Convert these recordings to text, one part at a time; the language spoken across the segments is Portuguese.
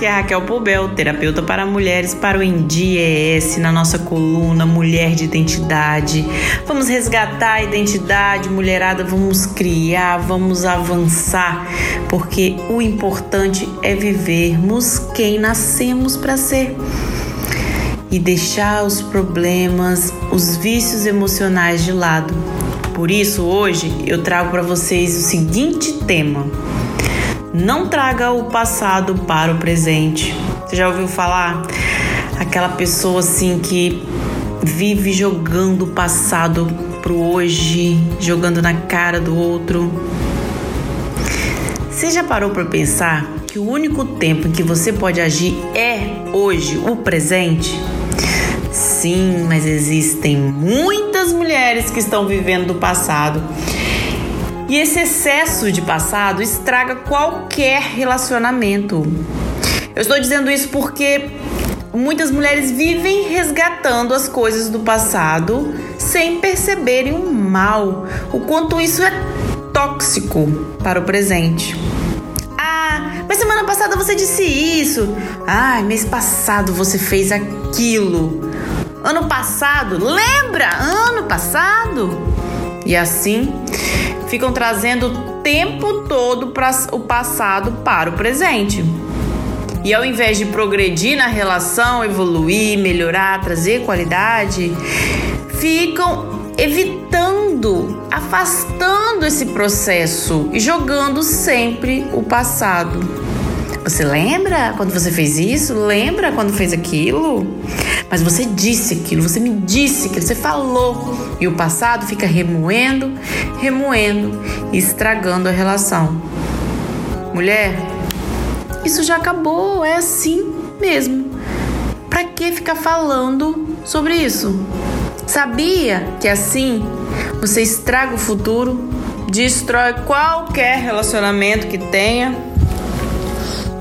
aqui é a Raquel Poubel, terapeuta para mulheres para o ENDIES, na nossa coluna Mulher de Identidade. Vamos resgatar a identidade, mulherada, vamos criar, vamos avançar, porque o importante é vivermos quem nascemos para ser e deixar os problemas, os vícios emocionais de lado. Por isso, hoje eu trago para vocês o seguinte tema não traga o passado para o presente. Você já ouviu falar? Aquela pessoa assim que vive jogando o passado pro hoje, jogando na cara do outro. Você já parou para pensar que o único tempo em que você pode agir é hoje, o presente? Sim, mas existem muitas mulheres que estão vivendo do passado e esse excesso de passado estraga qualquer relacionamento. Eu estou dizendo isso porque muitas mulheres vivem resgatando as coisas do passado sem perceberem o mal, o quanto isso é tóxico para o presente. Ah, mas semana passada você disse isso. Ah, mês passado você fez aquilo. Ano passado, lembra? Ano passado? E assim ficam trazendo o tempo todo pra, o passado para o presente. E ao invés de progredir na relação, evoluir, melhorar, trazer qualidade, ficam evitando, afastando esse processo e jogando sempre o passado. Você lembra quando você fez isso? Lembra quando fez aquilo? Mas você disse aquilo, você me disse aquilo, você falou. E o passado fica remoendo, remoendo e estragando a relação. Mulher, isso já acabou, é assim mesmo. Pra que ficar falando sobre isso? Sabia que assim você estraga o futuro, destrói qualquer relacionamento que tenha?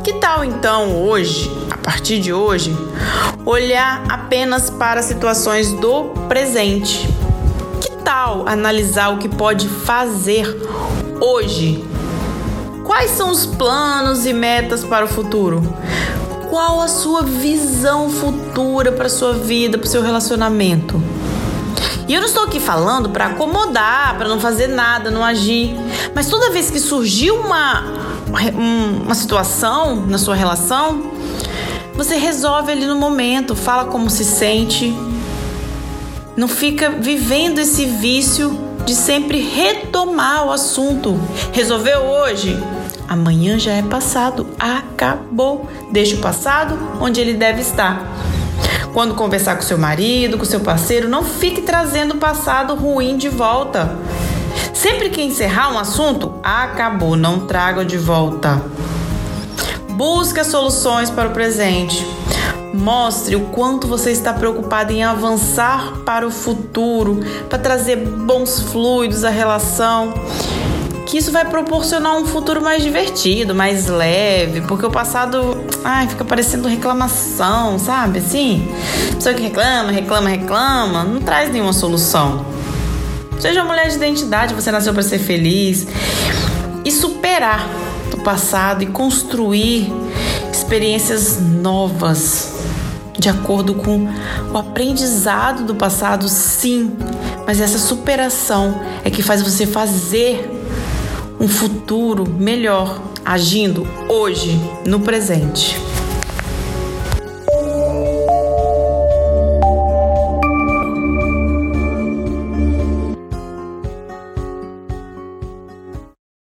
Que tal então hoje, a partir de hoje, olhar apenas para situações do presente? Que tal analisar o que pode fazer hoje? Quais são os planos e metas para o futuro? Qual a sua visão futura para sua vida, para o seu relacionamento? E eu não estou aqui falando para acomodar, para não fazer nada, não agir. Mas toda vez que surgiu uma, uma situação na sua relação, você resolve ali no momento, fala como se sente. Não fica vivendo esse vício de sempre retomar o assunto. Resolveu hoje? Amanhã já é passado, acabou. Deixa o passado onde ele deve estar. Quando conversar com seu marido, com seu parceiro, não fique trazendo o passado ruim de volta. Sempre que encerrar um assunto, acabou, não traga de volta. Busque soluções para o presente. Mostre o quanto você está preocupado em avançar para o futuro, para trazer bons fluidos à relação que isso vai proporcionar um futuro mais divertido, mais leve, porque o passado, ai, fica parecendo reclamação, sabe? Assim, pessoa que reclama, reclama, reclama, não traz nenhuma solução. Seja mulher de identidade, você nasceu para ser feliz e superar o passado e construir experiências novas de acordo com o aprendizado do passado, sim, mas essa superação é que faz você fazer um futuro melhor agindo hoje, no presente.